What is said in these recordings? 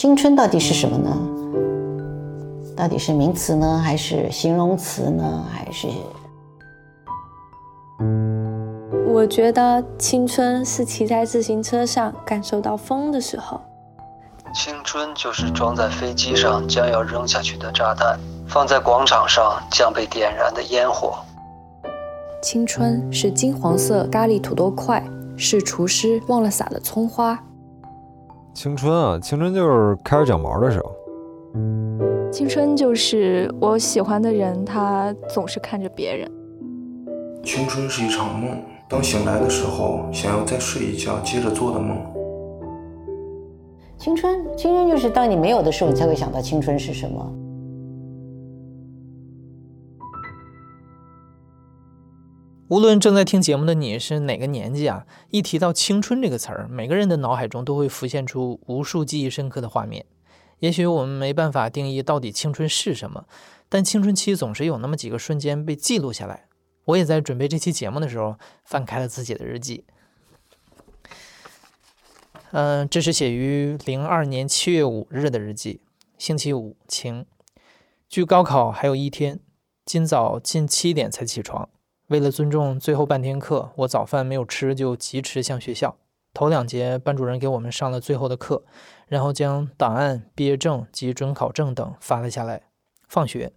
青春到底是什么呢？到底是名词呢，还是形容词呢？还是？我觉得青春是骑在自行车上感受到风的时候。青春就是装在飞机上将要扔下去的炸弹，放在广场上将被点燃的烟火。青春是金黄色咖喱土豆块，是厨师忘了撒的葱花。青春啊，青春就是开始长毛的时候。青春就是我喜欢的人，他总是看着别人。青春是一场梦，当醒来的时候，想要再睡一觉，接着做的梦。青春，青春就是当你没有的时候，你才会想到青春是什么。无论正在听节目的你是哪个年纪啊，一提到青春这个词儿，每个人的脑海中都会浮现出无数记忆深刻的画面。也许我们没办法定义到底青春是什么，但青春期总是有那么几个瞬间被记录下来。我也在准备这期节目的时候翻开了自己的日记。嗯，这是写于零二年七月五日的日记，星期五，晴。距高考还有一天，今早近七点才起床。为了尊重最后半天课，我早饭没有吃就疾驰向学校。头两节班主任给我们上了最后的课，然后将档案、毕业证及准考证等发了下来。放学，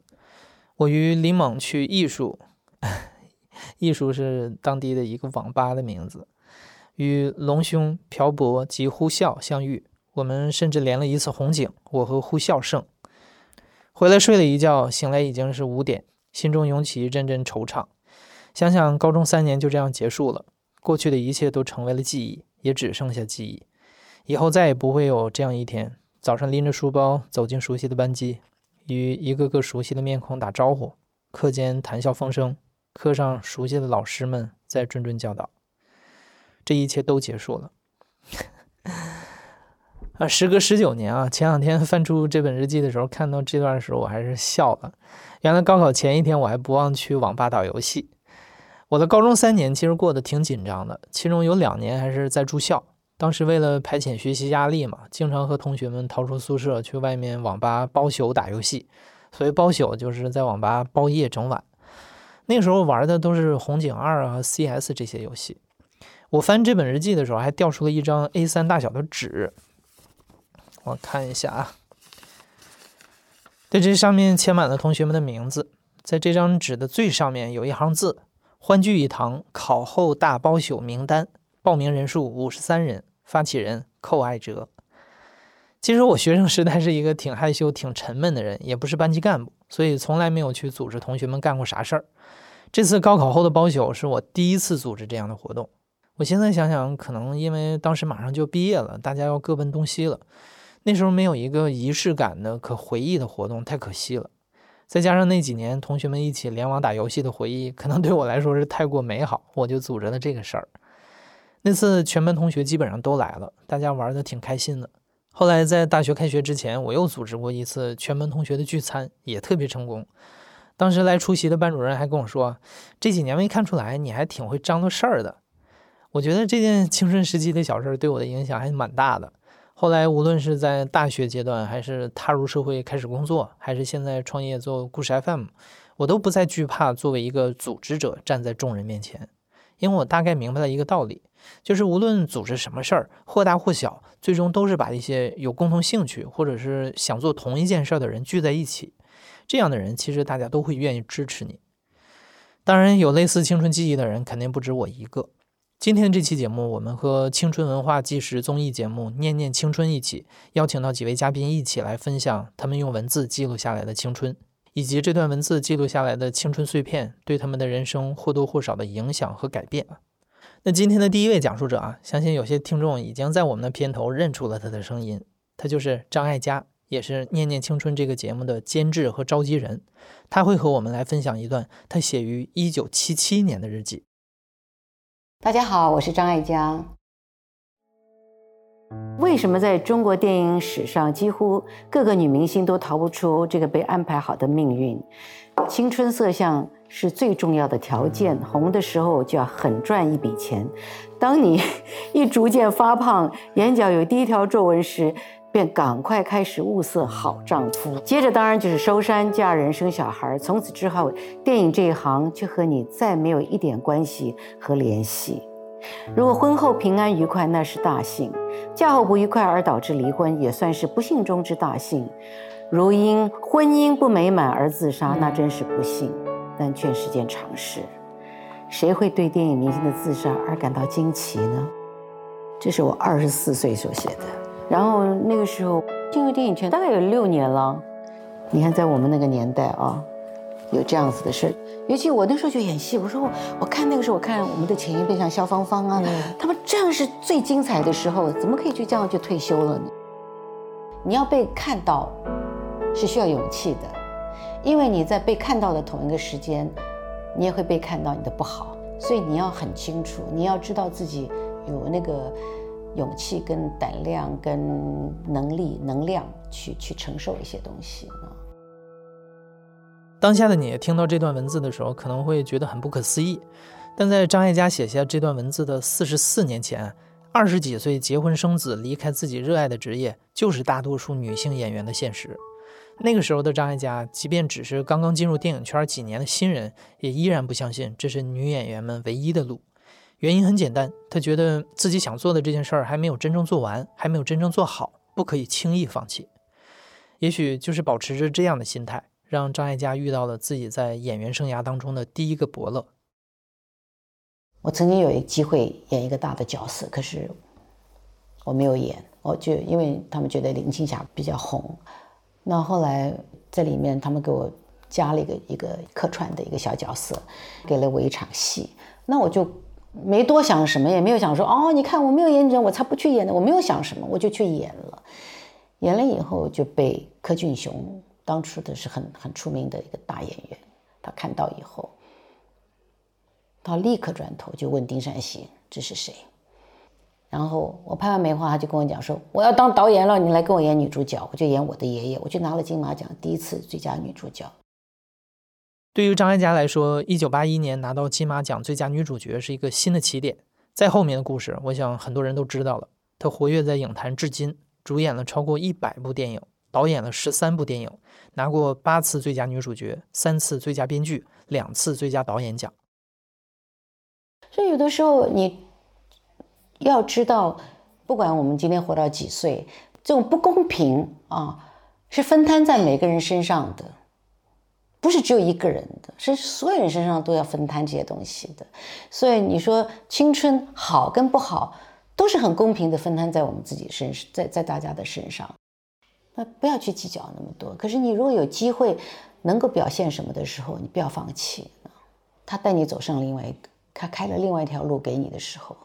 我与林猛去艺术，艺术是当地的一个网吧的名字，与龙兄、朴博及呼啸相遇。我们甚至连了一次红警，我和呼啸胜。回来睡了一觉，醒来已经是五点，心中涌起一阵阵惆怅。想想高中三年就这样结束了，过去的一切都成为了记忆，也只剩下记忆。以后再也不会有这样一天：早上拎着书包走进熟悉的班级，与一个个熟悉的面孔打招呼，课间谈笑风生，课上熟悉的老师们在谆谆教导。这一切都结束了。啊，时隔十九年啊，前两天翻出这本日记的时候，看到这段的时候，我还是笑了。原来高考前一天，我还不忘去网吧打游戏。我的高中三年其实过得挺紧张的，其中有两年还是在住校。当时为了排遣学习压力嘛，经常和同学们逃出宿舍去外面网吧包宿打游戏。所谓包宿，就是在网吧包夜整晚。那时候玩的都是红警二啊、CS 这些游戏。我翻这本日记的时候，还掉出了一张 A3 大小的纸。我看一下啊，在这上面签满了同学们的名字。在这张纸的最上面有一行字。欢聚一堂，考后大包宿名单，报名人数五十三人，发起人寇爱哲。其实我学生时代是一个挺害羞、挺沉闷的人，也不是班级干部，所以从来没有去组织同学们干过啥事儿。这次高考后的包宿是我第一次组织这样的活动。我现在想想，可能因为当时马上就毕业了，大家要各奔东西了，那时候没有一个仪式感的、可回忆的活动，太可惜了。再加上那几年同学们一起联网打游戏的回忆，可能对我来说是太过美好，我就组织了这个事儿。那次全班同学基本上都来了，大家玩的挺开心的。后来在大学开学之前，我又组织过一次全班同学的聚餐，也特别成功。当时来出席的班主任还跟我说：“这几年没看出来，你还挺会张罗事儿的。”我觉得这件青春时期的小事儿对我的影响还蛮大的。后来，无论是在大学阶段，还是踏入社会开始工作，还是现在创业做故事 FM，我都不再惧怕作为一个组织者站在众人面前，因为我大概明白了一个道理，就是无论组织什么事儿，或大或小，最终都是把一些有共同兴趣或者是想做同一件事的人聚在一起，这样的人其实大家都会愿意支持你。当然，有类似青春记忆的人肯定不止我一个。今天这期节目，我们和青春文化纪实综艺节目《念念青春》一起邀请到几位嘉宾，一起来分享他们用文字记录下来的青春，以及这段文字记录下来的青春碎片对他们的人生或多或少的影响和改变。那今天的第一位讲述者啊，相信有些听众已经在我们的片头认出了他的声音，他就是张艾嘉，也是《念念青春》这个节目的监制和召集人。他会和我们来分享一段他写于一九七七年的日记。大家好，我是张爱嘉。为什么在中国电影史上，几乎各个女明星都逃不出这个被安排好的命运？青春色相是最重要的条件，红的时候就要狠赚一笔钱。当你 一逐渐发胖，眼角有第一条皱纹时，便赶快开始物色好丈夫。接着当然就是收山、嫁人、生小孩。从此之后，电影这一行就和你再没有一点关系和联系。如果婚后平安愉快，那是大幸；嫁后不愉快而导致离婚，也算是不幸中之大幸。如因婚姻不美满而自杀，那真是不幸，但却是件常事。谁会对电影明星的自杀而感到惊奇呢？这是我二十四岁所写的，然后那个时候进入电影圈大概有六年了。你看，在我们那个年代啊，有这样子的事尤其我那时候就演戏，我说我我看那个时候，我看我们的前一辈像肖芳芳啊，他们这样是最精彩的时候，怎么可以就这样就退休了呢？你要被看到，是需要勇气的，因为你在被看到的同一个时间。你也会被看到你的不好，所以你要很清楚，你要知道自己有那个勇气、跟胆量、跟能力、能量去去承受一些东西啊。当下的你听到这段文字的时候，可能会觉得很不可思议，但在张艾嘉写下这段文字的四十四年前，二十几岁结婚生子，离开自己热爱的职业，就是大多数女性演员的现实。那个时候的张艾嘉，即便只是刚刚进入电影圈几年的新人，也依然不相信这是女演员们唯一的路。原因很简单，他觉得自己想做的这件事儿还没有真正做完，还没有真正做好，不可以轻易放弃。也许就是保持着这样的心态，让张艾嘉遇到了自己在演员生涯当中的第一个伯乐。我曾经有一个机会演一个大的角色，可是我没有演，我就因为他们觉得林青霞比较红。那后来在里面，他们给我加了一个一个客串的一个小角色，给了我一场戏。那我就没多想什么，也没有想说哦，你看我没有演这，我才不去演呢。我没有想什么，我就去演了。演了以后就被柯俊雄，当初的是很很出名的一个大演员，他看到以后，他立刻转头就问丁善熙：“这是谁？”然后我拍完梅花，他就跟我讲说：“我要当导演了，你来跟我演女主角。”我就演我的爷爷，我就拿了金马奖第一次最佳女主角。对于张艾嘉来说，一九八一年拿到金马奖最佳女主角是一个新的起点。在后面的故事，我想很多人都知道了。她活跃在影坛至今，主演了超过一百部电影，导演了十三部电影，拿过八次最佳女主角，三次最佳编剧，两次最佳导演奖。所以有的时候你。要知道，不管我们今天活到几岁，这种不公平啊，是分摊在每个人身上的，不是只有一个人的，是所有人身上都要分摊这些东西的。所以你说青春好跟不好，都是很公平的分摊在我们自己身上，在在大家的身上。那不要去计较那么多。可是你如果有机会能够表现什么的时候，你不要放弃。他带你走上另外一个，他开了另外一条路给你的时候。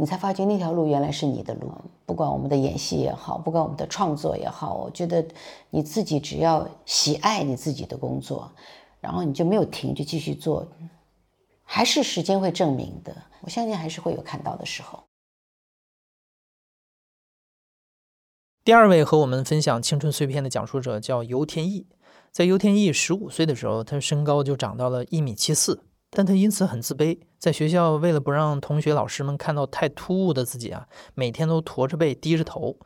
你才发觉那条路原来是你的路。不管我们的演戏也好，不管我们的创作也好，我觉得你自己只要喜爱你自己的工作，然后你就没有停，就继续做，还是时间会证明的。我相信还是会有看到的时候。第二位和我们分享青春碎片的讲述者叫尤天意。在尤天意十五岁的时候，他身高就长到了一米七四。但他因此很自卑，在学校为了不让同学、老师们看到太突兀的自己啊，每天都驼着背、低着头。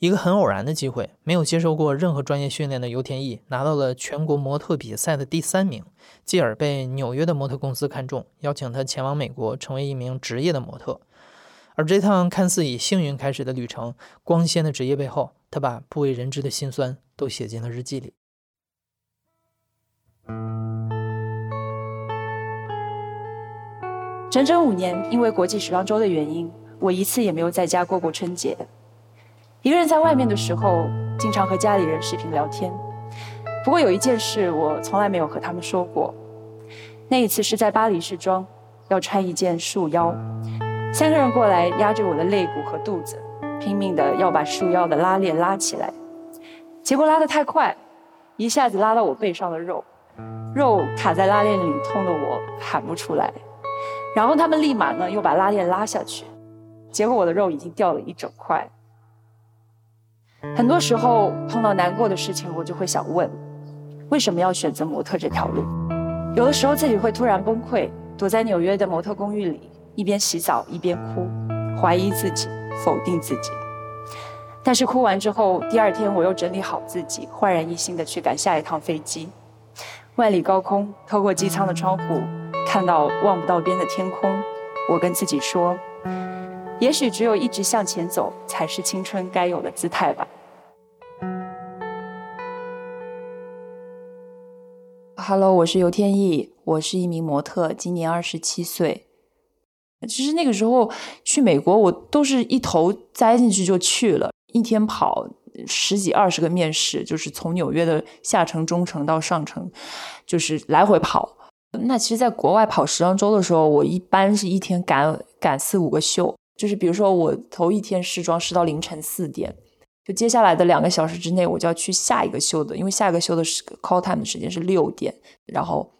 一个很偶然的机会，没有接受过任何专业训练的尤天意拿到了全国模特比赛的第三名，继而被纽约的模特公司看中，邀请他前往美国成为一名职业的模特。而这趟看似以幸运开始的旅程，光鲜的职业背后，他把不为人知的辛酸都写进了日记里。整整五年，因为国际时装周的原因，我一次也没有在家过过春节。一个人在外面的时候，经常和家里人视频聊天。不过有一件事，我从来没有和他们说过。那一次是在巴黎试装，要穿一件束腰，三个人过来压着我的肋骨和肚子，拼命的要把束腰的拉链拉起来。结果拉得太快，一下子拉到我背上的肉，肉卡在拉链里，痛得我喊不出来。然后他们立马呢又把拉链拉下去，结果我的肉已经掉了一整块。很多时候碰到难过的事情，我就会想问：为什么要选择模特这条路？有的时候自己会突然崩溃，躲在纽约的模特公寓里，一边洗澡一边哭，怀疑自己，否定自己。但是哭完之后，第二天我又整理好自己，焕然一新的去赶下一趟飞机。万里高空，透过机舱的窗户，看到望不到边的天空，我跟自己说，也许只有一直向前走，才是青春该有的姿态吧。Hello，我是尤天意，我是一名模特，今年二十七岁。其实那个时候去美国，我都是一头栽进去就去了。一天跑十几二十个面试，就是从纽约的下城、中城到上城，就是来回跑。那其实，在国外跑时装周的时候，我一般是一天赶赶四五个秀。就是比如说，我头一天试妆试到凌晨四点，就接下来的两个小时之内，我就要去下一个秀的，因为下一个秀的是 call time 的时间是六点，然后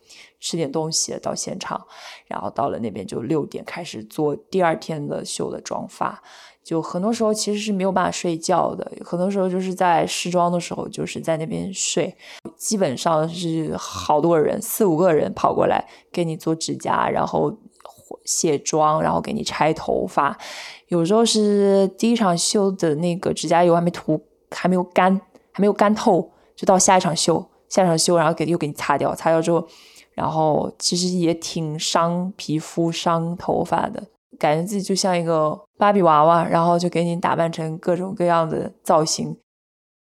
吃点东西到现场，然后到了那边就六点开始做第二天的秀的妆发。就很多时候其实是没有办法睡觉的，很多时候就是在试妆的时候就是在那边睡，基本上是好多人四五个人跑过来给你做指甲，然后卸妆，然后给你拆头发。有时候是第一场秀的那个指甲油还没涂，还没有干，还没有干透，就到下一场秀，下一场秀然后给又给你擦掉，擦掉之后，然后其实也挺伤皮肤、伤头发的。感觉自己就像一个芭比娃娃，然后就给你打扮成各种各样的造型。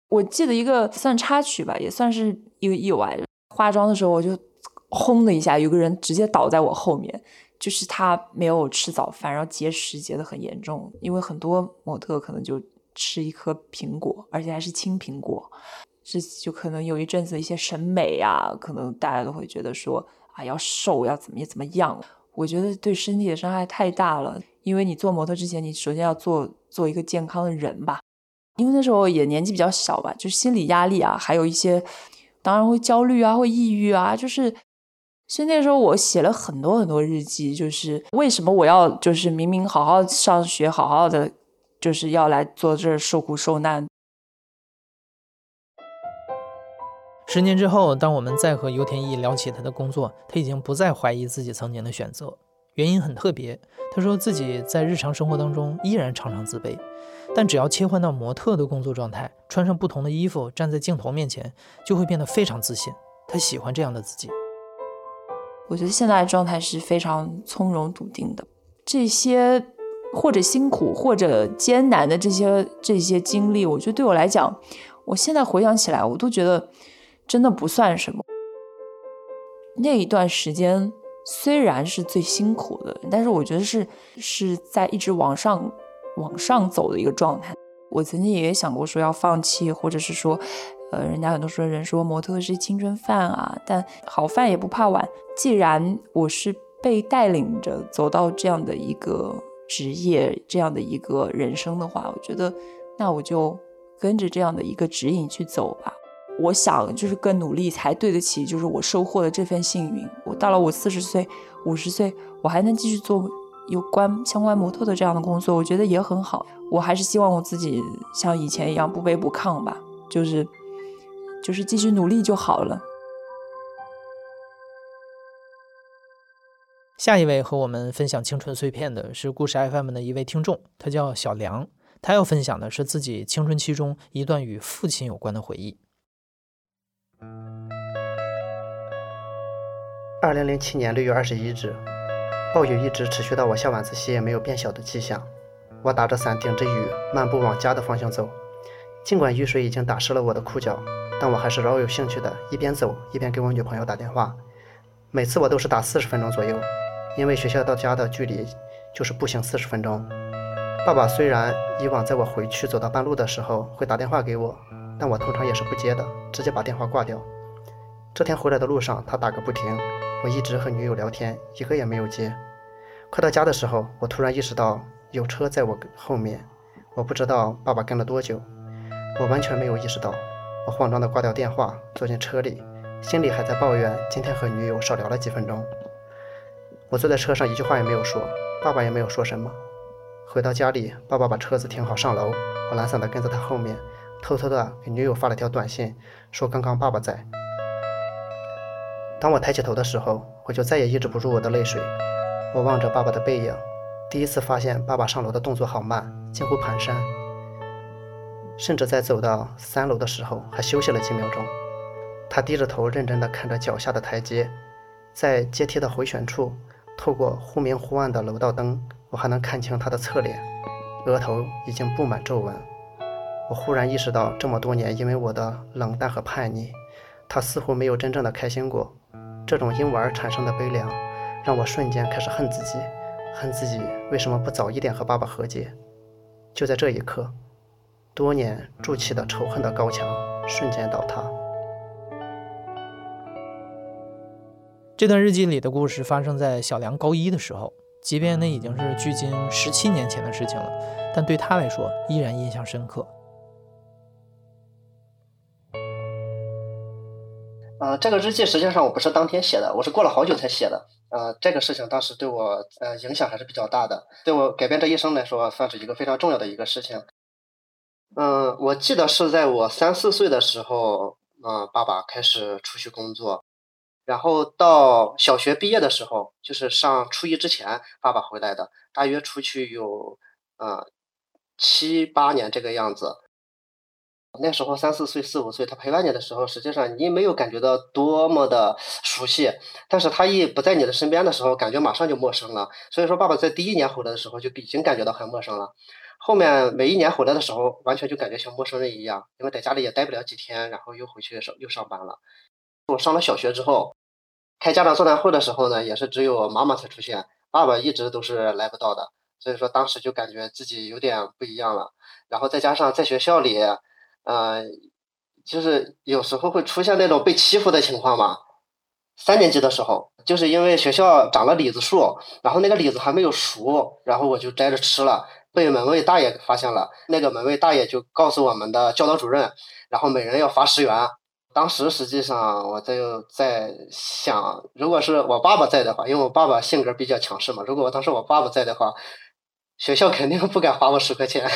我记得一个算插曲吧，也算是一个意外。化妆的时候，我就轰的一下，有个人直接倒在我后面，就是他没有吃早饭，然后节食节的很严重。因为很多模特可能就吃一颗苹果，而且还是青苹果，这就可能有一阵子一些审美啊，可能大家都会觉得说啊，要瘦要怎么怎么样。我觉得对身体的伤害太大了，因为你做模特之前，你首先要做做一个健康的人吧。因为那时候也年纪比较小吧，就心理压力啊，还有一些，当然会焦虑啊，会抑郁啊，就是，所以那时候我写了很多很多日记，就是为什么我要就是明明好好上学，好好的，就是要来做这儿受苦受难。十年之后，当我们再和尤田一聊起他的工作，他已经不再怀疑自己曾经的选择。原因很特别，他说自己在日常生活当中依然常常自卑，但只要切换到模特的工作状态，穿上不同的衣服，站在镜头面前，就会变得非常自信。他喜欢这样的自己。我觉得现在的状态是非常从容笃定的。这些或者辛苦或者艰难的这些这些经历，我觉得对我来讲，我现在回想起来，我都觉得。真的不算什么。那一段时间虽然是最辛苦的，但是我觉得是是在一直往上往上走的一个状态。我曾经也想过说要放弃，或者是说，呃，人家很多说人说模特是青春饭啊，但好饭也不怕晚。既然我是被带领着走到这样的一个职业，这样的一个人生的话，我觉得那我就跟着这样的一个指引去走吧。我想就是更努力才对得起，就是我收获的这份幸运。我到了我四十岁、五十岁，我还能继续做有关相关模特的这样的工作，我觉得也很好。我还是希望我自己像以前一样不卑不亢吧，就是就是继续努力就好了。下一位和我们分享青春碎片的是故事 FM 的一位听众，他叫小梁，他要分享的是自己青春期中一段与父亲有关的回忆。二零零七年六月二十一日，暴雨一直持续到我下晚自习也没有变小的迹象。我打着伞，顶着雨，漫步往家的方向走。尽管雨水已经打湿了我的裤脚，但我还是饶有兴趣的一边走一边给我女朋友打电话。每次我都是打四十分钟左右，因为学校到家的距离就是步行四十分钟。爸爸虽然以往在我回去走到半路的时候会打电话给我。但我通常也是不接的，直接把电话挂掉。这天回来的路上，他打个不停。我一直和女友聊天，一个也没有接。快到家的时候，我突然意识到有车在我后面。我不知道爸爸跟了多久，我完全没有意识到。我慌张地挂掉电话，坐进车里，心里还在抱怨今天和女友少聊了几分钟。我坐在车上，一句话也没有说，爸爸也没有说什么。回到家里，爸爸把车子停好上楼，我懒散地跟在他后面。偷偷的给女友发了条短信，说刚刚爸爸在。当我抬起头的时候，我就再也抑制不住我的泪水。我望着爸爸的背影，第一次发现爸爸上楼的动作好慢，近乎蹒跚。甚至在走到三楼的时候还休息了几秒钟。他低着头，认真地看着脚下的台阶，在阶梯的回旋处，透过忽明忽暗的楼道灯，我还能看清他的侧脸，额头已经布满皱纹。我忽然意识到，这么多年，因为我的冷淡和叛逆，他似乎没有真正的开心过。这种因我而产生的悲凉，让我瞬间开始恨自己，恨自己为什么不早一点和爸爸和解。就在这一刻，多年筑起的仇恨的高墙瞬间倒塌。这段日记里的故事发生在小梁高一的时候，即便那已经是距今十七年前的事情了，但对他来说依然印象深刻。呃，这个日记实际上我不是当天写的，我是过了好久才写的。呃，这个事情当时对我呃影响还是比较大的，对我改变这一生来说，算是一个非常重要的一个事情。嗯，我记得是在我三四岁的时候，嗯，爸爸开始出去工作。然后到小学毕业的时候，就是上初一之前，爸爸回来的，大约出去有呃七八年这个样子。那时候三四岁、四五岁，他陪伴你的时候，实际上你没有感觉到多么的熟悉，但是他一不在你的身边的时候，感觉马上就陌生了。所以说，爸爸在第一年回来的时候就已经感觉到很陌生了。后面每一年回来的时候，完全就感觉像陌生人一样，因为在家里也待不了几天，然后又回去上又上班了。我上了小学之后，开家长座谈会的时候呢，也是只有妈妈才出现，爸爸一直都是来不到的。所以说当时就感觉自己有点不一样了。然后再加上在学校里，呃，就是有时候会出现那种被欺负的情况嘛。三年级的时候，就是因为学校长了李子树，然后那个李子还没有熟，然后我就摘着吃了，被门卫大爷发现了。那个门卫大爷就告诉我们的教导主任，然后每人要罚十元。当时实际上我就在想，如果是我爸爸在的话，因为我爸爸性格比较强势嘛，如果我当时我爸爸在的话，学校肯定不敢罚我十块钱。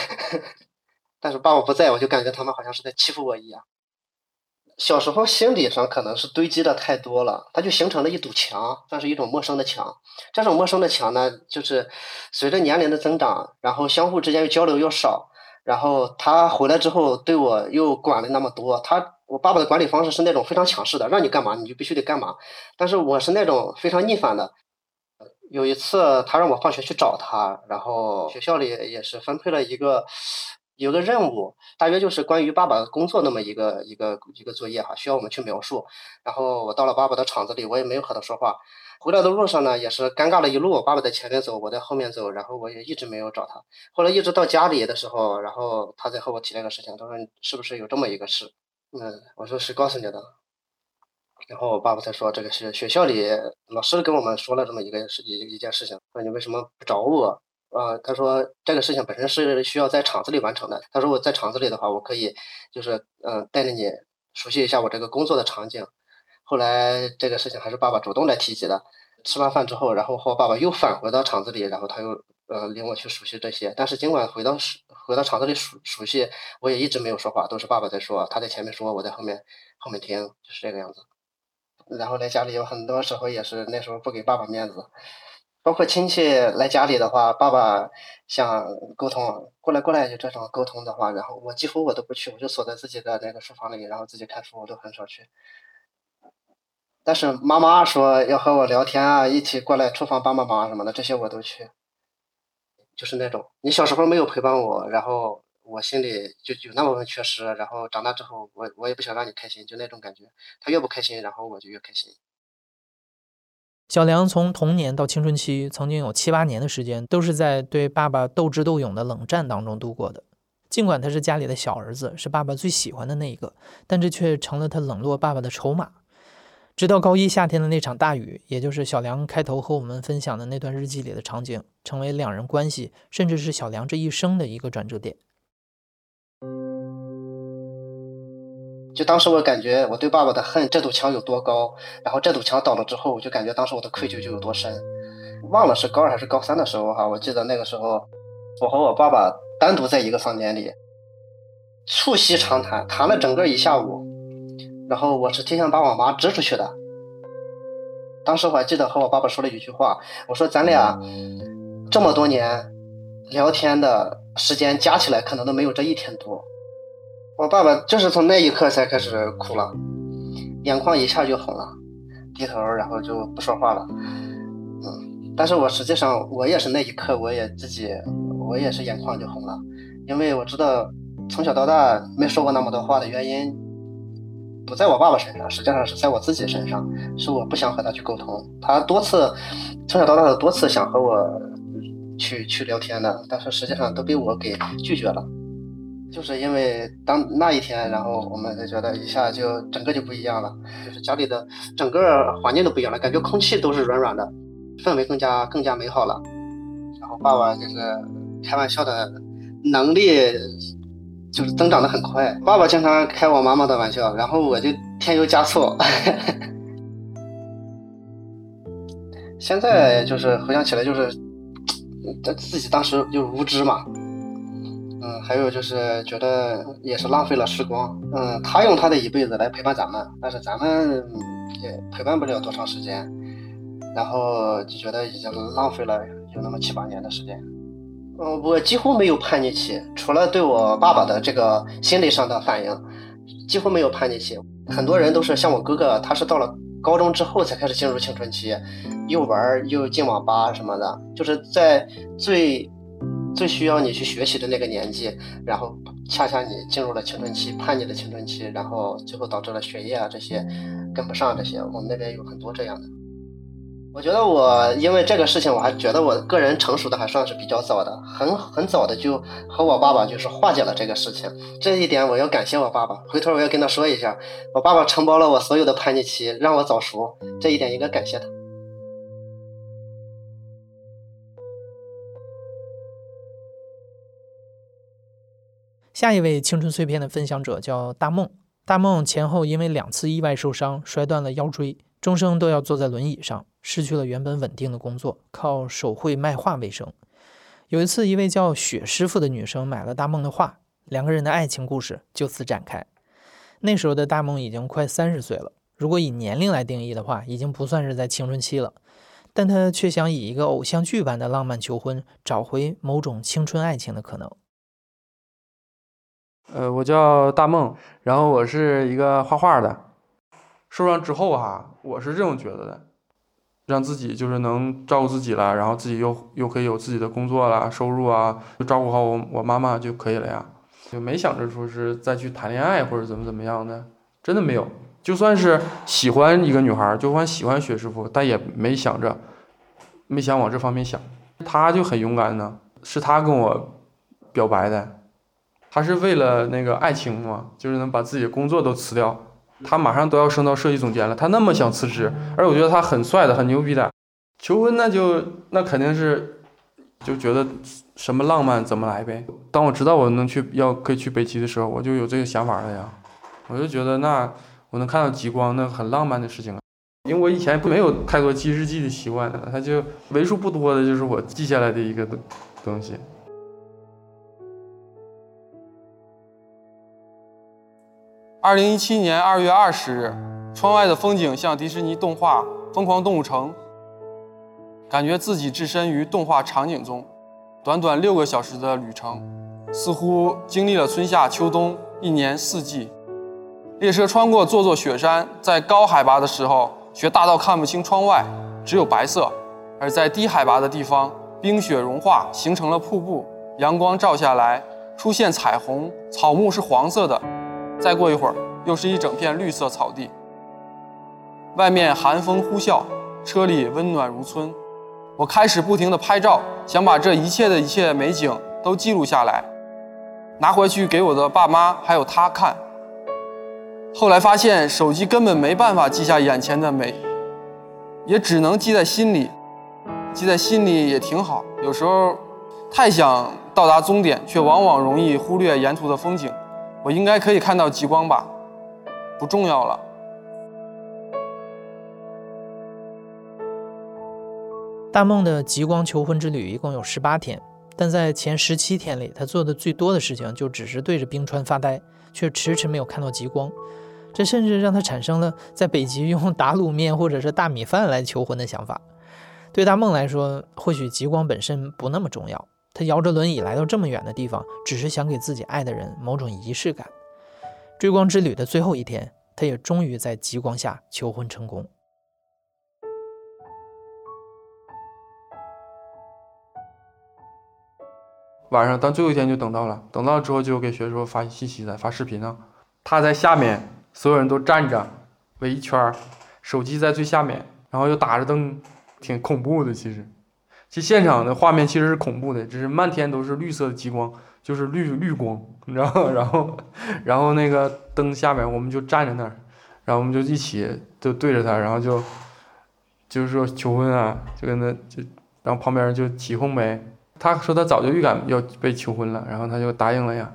但是爸爸不在，我就感觉他们好像是在欺负我一样。小时候心理上可能是堆积的太多了，它就形成了一堵墙，算是一种陌生的墙。这种陌生的墙呢，就是随着年龄的增长，然后相互之间又交流又少。然后他回来之后对我又管了那么多，他我爸爸的管理方式是那种非常强势的，让你干嘛你就必须得干嘛。但是我是那种非常逆反的。有一次他让我放学去找他，然后学校里也是分配了一个有个任务，大约就是关于爸爸工作那么一个一个一个作业哈，需要我们去描述。然后我到了爸爸的厂子里，我也没有和他说话。回来的路上呢，也是尴尬了一路。爸爸在前面走，我在后面走，然后我也一直没有找他。后来一直到家里的时候，然后他在和我提那个事情，他说是不是有这么一个事？嗯，我说是告诉你的。然后我爸爸才说这个是学校里老师跟我们说了这么一个事一一件事情，说你为什么不找我？啊，他说这个事情本身是需要在厂子里完成的。他说我在厂子里的话，我可以就是嗯带着你熟悉一下我这个工作的场景。后来这个事情还是爸爸主动来提及的。吃完饭之后，然后和我爸爸又返回到厂子里，然后他又呃领我去熟悉这些。但是尽管回到回到厂子里熟熟悉，我也一直没有说话，都是爸爸在说，他在前面说，我在后面后面听，就是这个样子。然后在家里有很多时候也是那时候不给爸爸面子，包括亲戚来家里的话，爸爸想沟通过来过来就这种沟通的话，然后我几乎我都不去，我就锁在自己的那个书房里，然后自己看书，我都很少去。但是妈妈说要和我聊天啊，一起过来厨房帮帮忙什么的，这些我都去。就是那种你小时候没有陪伴我，然后我心里就有那么份缺失，然后长大之后我我也不想让你开心，就那种感觉。他越不开心，然后我就越开心。小梁从童年到青春期，曾经有七八年的时间都是在对爸爸斗智斗勇的冷战当中度过的。尽管他是家里的小儿子，是爸爸最喜欢的那一个，但这却成了他冷落爸爸的筹码。直到高一夏天的那场大雨，也就是小梁开头和我们分享的那段日记里的场景，成为两人关系，甚至是小梁这一生的一个转折点。就当时我感觉我对爸爸的恨，这堵墙有多高，然后这堵墙倒了之后，我就感觉当时我的愧疚就有多深。忘了是高二还是高三的时候哈，我记得那个时候，我和我爸爸单独在一个房间里，促膝长谈，谈了整个一下午。然后我是挺想把我妈支出去的。当时我还记得和我爸爸说了一句话，我说咱俩这么多年聊天的时间加起来，可能都没有这一天多。我爸爸就是从那一刻才开始哭了，眼眶一下就红了，低头然后就不说话了。嗯，但是我实际上我也是那一刻我也自己我也是眼眶就红了，因为我知道从小到大没说过那么多话的原因不在我爸爸身上，实际上是在我自己身上，是我不想和他去沟通。他多次从小到大的多次想和我去去聊天的，但是实际上都被我给拒绝了。就是因为当那一天，然后我们就觉得一下就整个就不一样了，就是家里的整个环境都不一样了，感觉空气都是软软的，氛围更加更加美好了。然后爸爸就是开玩笑的能力就是增长的很快，爸爸经常开我妈妈的玩笑，然后我就添油加醋。现在就是回想起来，就是 自己当时就无知嘛。嗯，还有就是觉得也是浪费了时光。嗯，他用他的一辈子来陪伴咱们，但是咱们也陪伴不了多长时间，然后就觉得已经浪费了有那么七八年的时间。嗯，我几乎没有叛逆期，除了对我爸爸的这个心理上的反应，几乎没有叛逆期。很多人都是像我哥哥，他是到了高中之后才开始进入青春期，又玩又进网吧什么的，就是在最。最需要你去学习的那个年纪，然后恰恰你进入了青春期，叛逆的青春期，然后最后导致了学业啊这些跟不上这些，我们那边有很多这样的。我觉得我因为这个事情，我还觉得我个人成熟的还算是比较早的，很很早的就和我爸爸就是化解了这个事情，这一点我要感谢我爸爸。回头我要跟他说一下，我爸爸承包了我所有的叛逆期，让我早熟，这一点应该感谢他。下一位青春碎片的分享者叫大梦。大梦前后因为两次意外受伤，摔断了腰椎，终生都要坐在轮椅上，失去了原本稳定的工作，靠手绘卖画为生。有一次，一位叫雪师傅的女生买了大梦的画，两个人的爱情故事就此展开。那时候的大梦已经快三十岁了，如果以年龄来定义的话，已经不算是在青春期了，但她却想以一个偶像剧般的浪漫求婚，找回某种青春爱情的可能。呃，我叫大梦，然后我是一个画画的。受伤之后哈，我是这种觉得的，让自己就是能照顾自己了，然后自己又又可以有自己的工作了，收入啊，就照顾好我我妈妈就可以了呀，就没想着说是再去谈恋爱或者怎么怎么样的，真的没有。就算是喜欢一个女孩，就算喜欢薛师傅，但也没想着，没想往这方面想。他就很勇敢呢，是他跟我表白的。他是为了那个爱情嘛，就是能把自己的工作都辞掉。他马上都要升到设计总监了，他那么想辞职，而我觉得他很帅的，很牛逼的。求婚那就那肯定是，就觉得什么浪漫怎么来呗。当我知道我能去要可以去北极的时候，我就有这个想法了呀。我就觉得那我能看到极光，那很浪漫的事情啊。因为我以前没有太多记日记的习惯的，他就为数不多的就是我记下来的一个东东西。二零一七年二月二十日，窗外的风景像迪士尼动画《疯狂动物城》，感觉自己置身于动画场景中。短短六个小时的旅程，似乎经历了春夏秋冬一年四季。列车穿过座座雪山，在高海拔的时候，雪大到看不清窗外，只有白色；而在低海拔的地方，冰雪融化，形成了瀑布，阳光照下来，出现彩虹，草木是黄色的。再过一会儿，又是一整片绿色草地。外面寒风呼啸，车里温暖如春。我开始不停地拍照，想把这一切的一切美景都记录下来，拿回去给我的爸妈还有他看。后来发现手机根本没办法记下眼前的美，也只能记在心里。记在心里也挺好。有时候太想到达终点，却往往容易忽略沿途的风景。我应该可以看到极光吧？不重要了。大梦的极光求婚之旅一共有十八天，但在前十七天里，他做的最多的事情就只是对着冰川发呆，却迟迟没有看到极光。这甚至让他产生了在北极用打卤面或者是大米饭来求婚的想法。对大梦来说，或许极光本身不那么重要。他摇着轮椅来到这么远的地方，只是想给自己爱的人某种仪式感。追光之旅的最后一天，他也终于在极光下求婚成功。晚上，当最后一天就等到了，等到之后就给学叔发信息了，发视频呢。他在下面，所有人都站着围一圈，手机在最下面，然后又打着灯，挺恐怖的。其实，其实现场的画面其实是恐怖的，只是漫天都是绿色的极光，就是绿绿光，你知道吗？然后，然后那个灯下面，我们就站在那儿，然后我们就一起就对着他，然后就就是说求婚啊，就跟他就，然后旁边就起哄呗。他说他早就预感要被求婚了，然后他就答应了呀。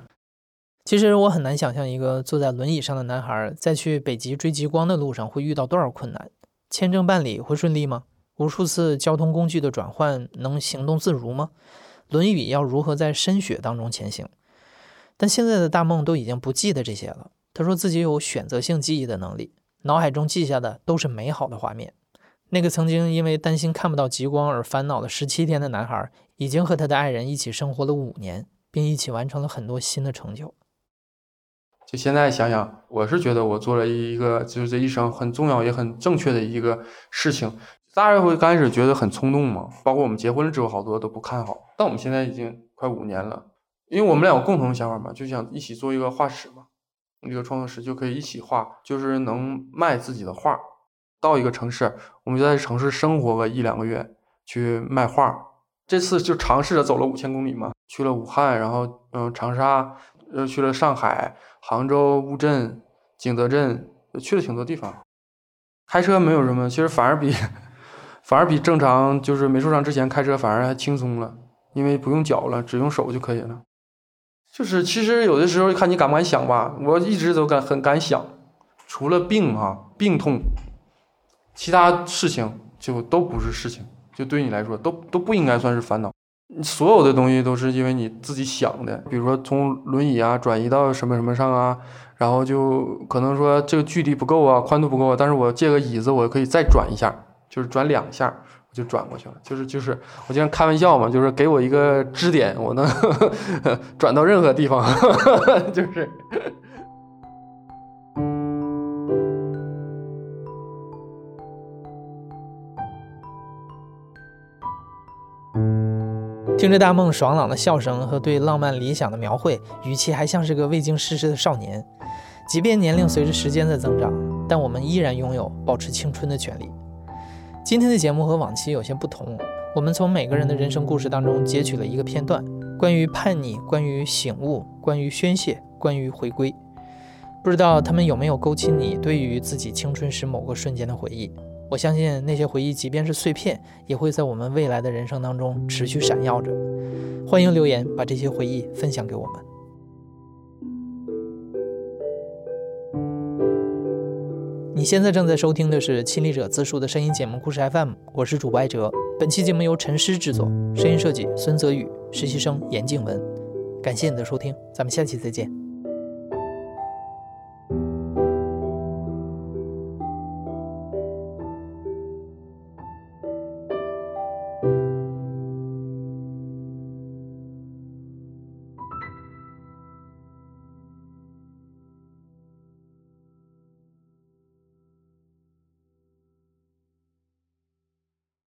其实我很难想象一个坐在轮椅上的男孩在去北极追极光的路上会遇到多少困难。签证办理会顺利吗？无数次交通工具的转换能行动自如吗？轮椅要如何在深雪当中前行？但现在的大梦都已经不记得这些了。他说自己有选择性记忆的能力，脑海中记下的都是美好的画面。那个曾经因为担心看不到极光而烦恼了十七天的男孩。已经和他的爱人一起生活了五年，并一起完成了很多新的成就。就现在想想，我是觉得我做了一个就是这一生很重要也很正确的一个事情。大家会刚开始觉得很冲动嘛，包括我们结婚了之后，好多都不看好。但我们现在已经快五年了，因为我们俩有共同的想法嘛，就想一起做一个画室嘛，一个创作室就可以一起画，就是能卖自己的画。到一个城市，我们就在城市生活个一两个月，去卖画。这次就尝试着走了五千公里嘛，去了武汉，然后嗯长沙，又去了上海、杭州、乌镇、景德镇，去了挺多地方。开车没有什么，其实反而比反而比正常就是没受伤之前开车反而还轻松了，因为不用脚了，只用手就可以了。就是其实有的时候看你敢不敢想吧，我一直都敢很敢想，除了病哈病痛，其他事情就都不是事情。就对你来说，都都不应该算是烦恼。所有的东西都是因为你自己想的。比如说从轮椅啊转移到什么什么上啊，然后就可能说这个距离不够啊，宽度不够啊，但是我借个椅子，我可以再转一下，就是转两下，我就转过去了。就是就是我经常开玩笑嘛，就是给我一个支点，我能 转到任何地方，就是。听着大梦爽朗的笑声和对浪漫理想的描绘，语气还像是个未经世事的少年。即便年龄随着时间在增长，但我们依然拥有保持青春的权利。今天的节目和往期有些不同，我们从每个人的人生故事当中截取了一个片段，关于叛逆，关于醒悟，关于宣泄，关于回归。不知道他们有没有勾起你对于自己青春时某个瞬间的回忆？我相信那些回忆，即便是碎片，也会在我们未来的人生当中持续闪耀着。欢迎留言，把这些回忆分享给我们。你现在正在收听的是《亲历者自述》的声音节目《故事 FM》，我是主播艾哲。本期节目由陈诗制作，声音设计孙泽宇，实习生严静文。感谢你的收听，咱们下期再见。